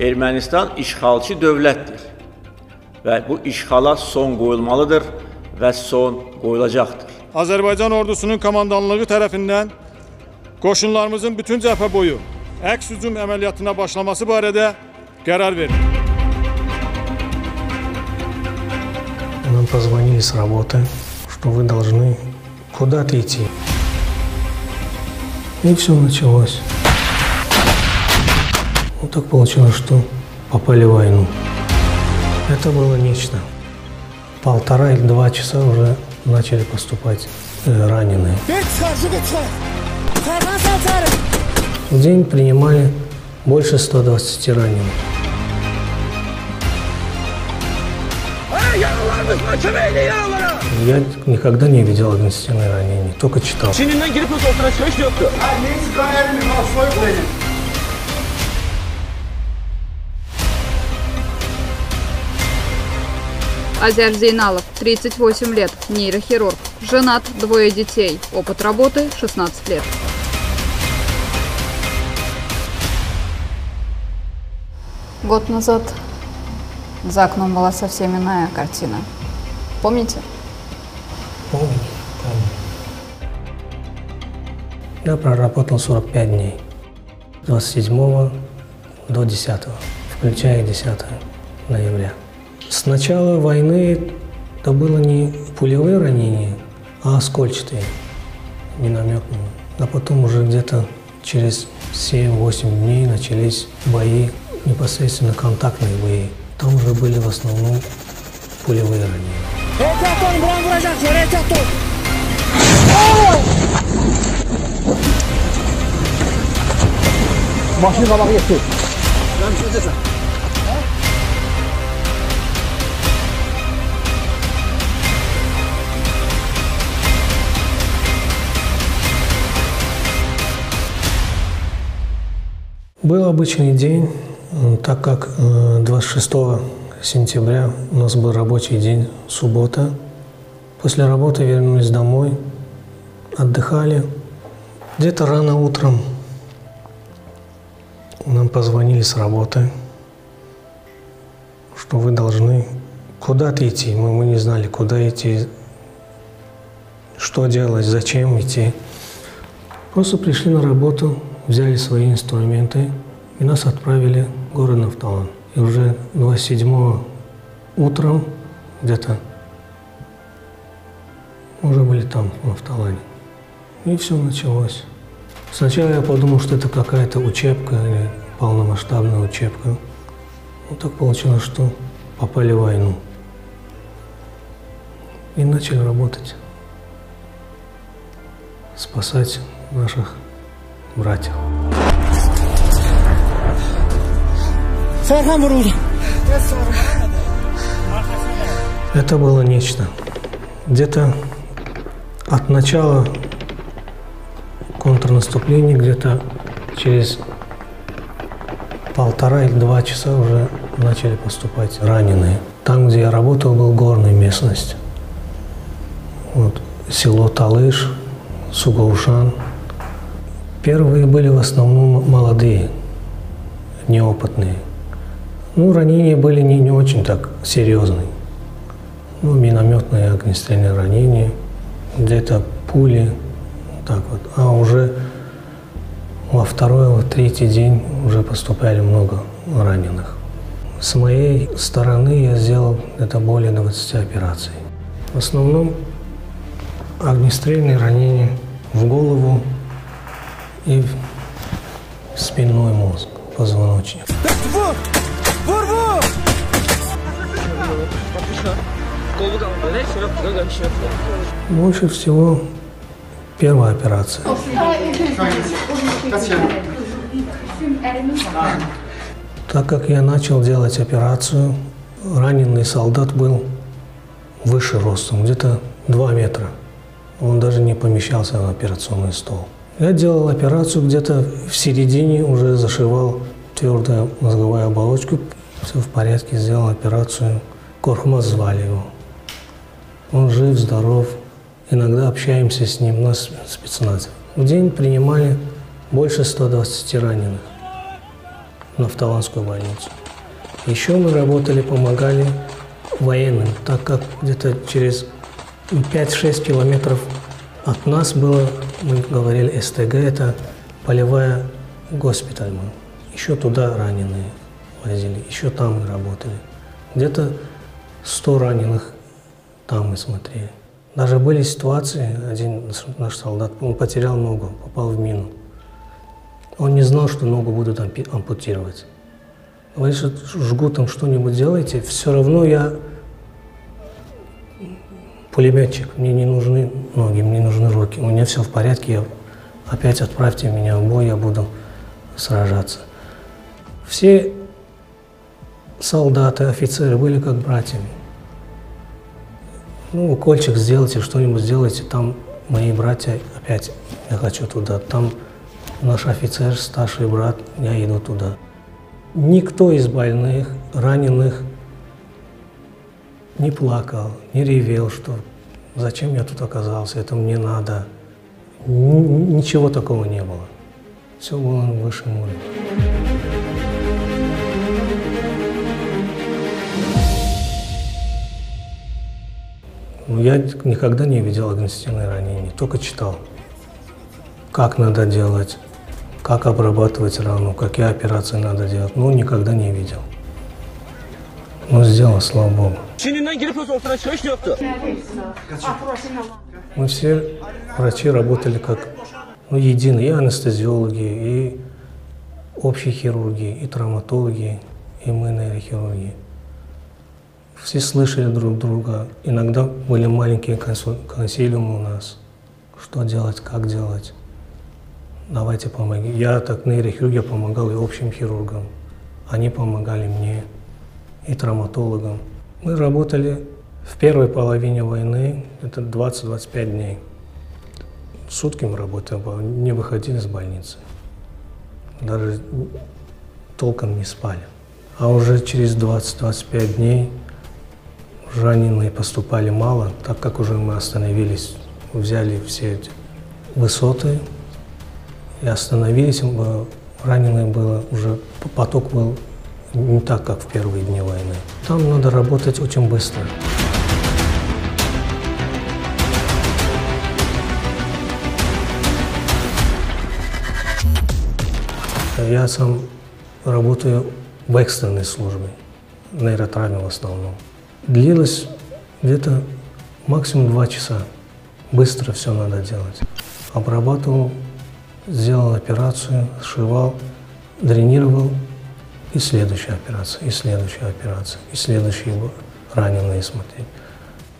Ermənistan işğalçı dövlətdir və bu işğala son qoyulmalıdır və son qoyulacaqdır. Azərbaycan ordusunun komandanlığı tərəfindən qoşunlarımızın bütün cəbhə boyu əks hücum əməliyyatına başlaması barədə qərar verildi. Нам позвонили с работы, что вы должны куда-то идти. И все началось. Так получилось, что попали в войну. Это было нечто. Полтора или два часа уже начали поступать э, раненые. В день принимали больше 120 раненых. Я никогда не видел огнестрельное ранение, только читал. Азер Зейналов, 38 лет, нейрохирург. Женат, двое детей. Опыт работы 16 лет. Год назад за окном была совсем иная картина. Помните? Помню, помню. Я проработал 45 дней. С 27 до 10, включая 10 ноября. С начала войны это было не пулевые ранения, а оскольчатые, минометные. А потом уже где-то через 7-8 дней начались бои, непосредственно контактные бои. Там уже были в основном пулевые ранения. Başını kabağı yetti. Был обычный день, м, так как э, 26 сентября у нас был рабочий день, суббота. После работы вернулись домой, отдыхали. Где-то рано утром нам позвонили с работы, что вы должны куда-то идти. Мы, мы не знали, куда идти, что делать, зачем идти. Просто пришли на работу, взяли свои инструменты и нас отправили в город Нафталан. И уже 27 утром где-то уже были там, в Нафталане. И все началось. Сначала я подумал, что это какая-то учебка или полномасштабная учебка. Ну так получилось, что попали в войну. И начали работать. Спасать наших братьев. Serkan vuruldu. Это было нечто. Где-то от начала контрнаступления, где-то через полтора или два часа уже начали поступать раненые. Там, где я работал, был горная местность. Вот, село Талыш, Сугаушан. Первые были в основном молодые, неопытные. Ну, ранения были не, не очень так серьезные. Ну, минометные огнестрельные ранения, где-то пули, так вот. А уже во второй, во третий день уже поступали много раненых. С моей стороны я сделал это более 20 операций. В основном огнестрельные ранения в голову и в спинной мозг, позвоночник. Öyle bir şey yoktu. Больше всего первая операция. Так как я начал делать операцию, раненый солдат был выше ростом, где-то 2 метра. Он даже не помещался на операционный стол. Я делал операцию где-то в середине, уже зашивал твердую мозговую оболочку. Все в порядке, сделал операцию. Корхмаз звали его. Он жив, здоров. Иногда общаемся с ним, нас спецназ. В день принимали больше 120 раненых. на Автоланскую больницу. Еще мы работали, помогали военным, так как где-то через 5-6 километров от нас было, мы говорили, СТГ, это полевая госпиталь. Мы. Еще туда раненые возили, еще там мы работали. Где-то 100 раненых там мы смотрели. Даже были ситуации, один наш солдат, он потерял ногу, попал в мину. Он не знал, что ногу будут ампутировать. Говорит, что жгутом что-нибудь делайте, все равно я пулеметчик, мне не нужны ноги, мне нужны руки. У меня все в порядке, я, опять отправьте меня в бой, я буду сражаться. Все солдаты, офицеры были как братьями. Ну, укольчик сделайте, что-нибудь сделайте, там мои братья, опять я хочу туда, там наш офицер, старший брат, я иду туда. Никто из больных, раненых не плакал, не ревел, что зачем я тут оказался, это мне надо. Ничего такого не было. Все было на высшем уровне. Но я никогда не видел огнестрельные ранения, только читал, как надо делать, как обрабатывать рану, какие операции надо делать, но никогда не видел. Но сделал, слава Богу. Çin'inden girip ortadan çıkış yoktu. Мы все врачи работали как ну, единые, и анестезиологи, и общие хирурги, и травматологи, и мы нейрохирурги. Все слышали друг друга. Иногда были маленькие консилиумы у нас. Что делать, как делать. Давайте помоги. Я так нейрохирург, я помогал и общим хирургам. Они помогали мне, и травматологам. Мы работали в первой половине войны, это 20-25 дней. Сутки мы работали, не выходили из больницы. Даже толком не спали. А уже через 20-25 дней раненые поступали мало, так как уже мы остановились, взяли все эти высоты и остановились, раненые было, уже поток был не так, как в первые дни войны. Там надо работать очень быстро. Я сам работаю в экстренной службе, нейротравме в основном. Длилось где-то максимум два часа. Быстро все надо делать. Обрабатывал, сделал операцию, сшивал, дренировал, и следующая операция, и следующая операция, и следующие раненые смотреть.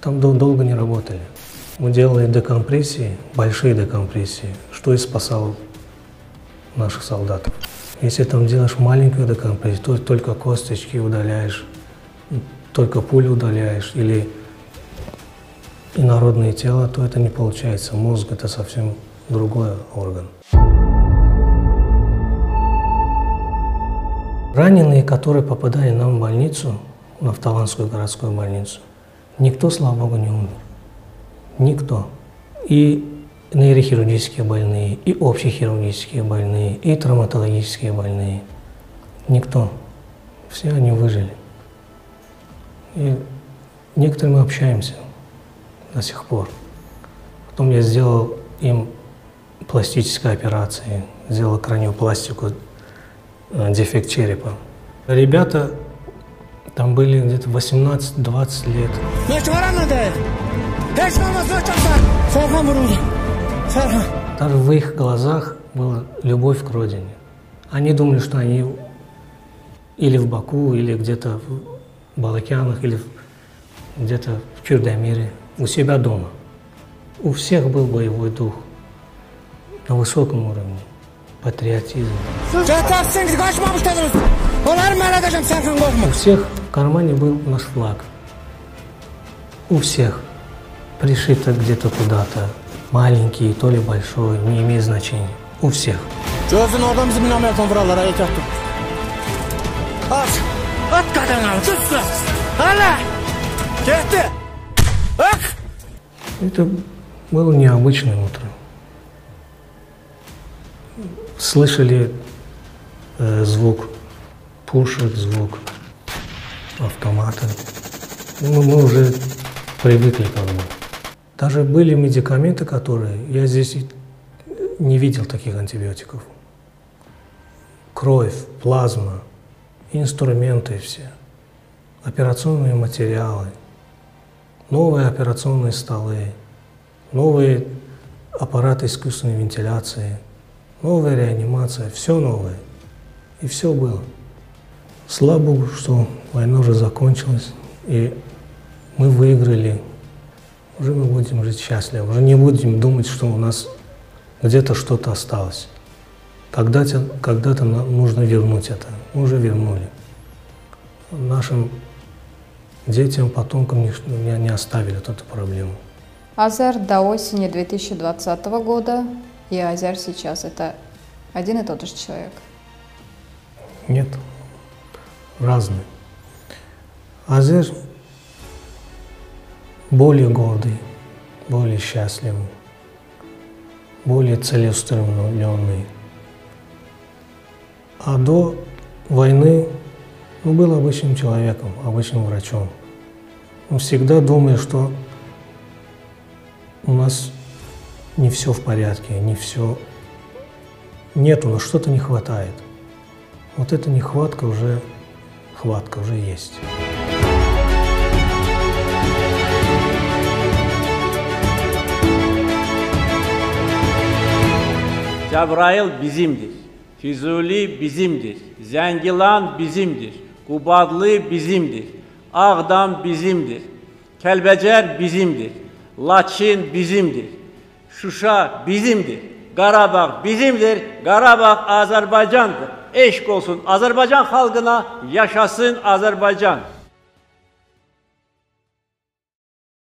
Там дол долго не работали. Мы делали декомпрессии, большие декомпрессии, что и спасало наших солдатов. Если там делаешь маленькую декомпрессию, то только косточки удаляешь, только пули удаляешь или инородное тело, то это не получается. Мозг – это совсем другой орган. Раненые, которые попадали нам в больницу, в Автоланскую городскую больницу, никто, слава богу, не умер. Никто. И нейрохирургические больные, и общехирургические больные, и травматологические больные. Никто. Все они выжили. И некоторые мы общаемся до сих пор. Потом я сделал им пластические операции, сделал краниопластику, дефект черепа. Ребята там были где-то 18-20 лет. Даже в их глазах была любовь к родине. Они думали, что они или в Баку, или где-то в Балакянах, или где-то в Кюрдамире, у себя дома. У всех был боевой дух на высоком уровне, патриотизм. У всех в кармане был наш флаг. У всех. Пришито где-то куда-то. Маленький, то ли большой, не имеет значения. У всех. Gözün orada bizim binalardan buralara et attım. Aç. At kadını. Tutsun. Hala. Gitti. Ak. Это было необычное утро. Слышали э, звук пушек, звук автомата. Ну, мы уже привыкли к этому. Даже были медикаменты, которые я здесь не видел таких антибиотиков. Кровь, плазма, инструменты все, операционные материалы, новые операционные столы, новые аппараты искусственной вентиляции, новая реанимация, все новое. И все было. Слава Богу, что война уже закончилась, и мы выиграли. Уже мы будем жить счастливо, уже не будем думать, что у нас где-то что-то осталось. Когда-то когда нужно вернуть это. Мы уже вернули. Нашим детям, потомкам не, не, не оставили эту проблему. Азер до осени 2020 года и Азер сейчас – это один и тот же человек? Нет, разные. Азер более гордый, более счастливый, более целеустремленный. А до войны ну, был обычным человеком, обычным врачом. Он всегда думает, что у нас не все в порядке, не все нету, но что-то не хватает. Вот эта нехватка уже, хватка уже есть. Cəbrayıl bizimdir. Füzuli bizimdir. Zəngilan bizimdir. Qubadlı bizimdir. Ağdam bizimdir. Kəlbəcər bizimdir. Laçin bizimdir. Şuşa bizimdir. Karabağ bizimdir. Karabağ Azerbaycan'dır. Eşk olsun Azerbaycan halkına yaşasın Azerbaycan.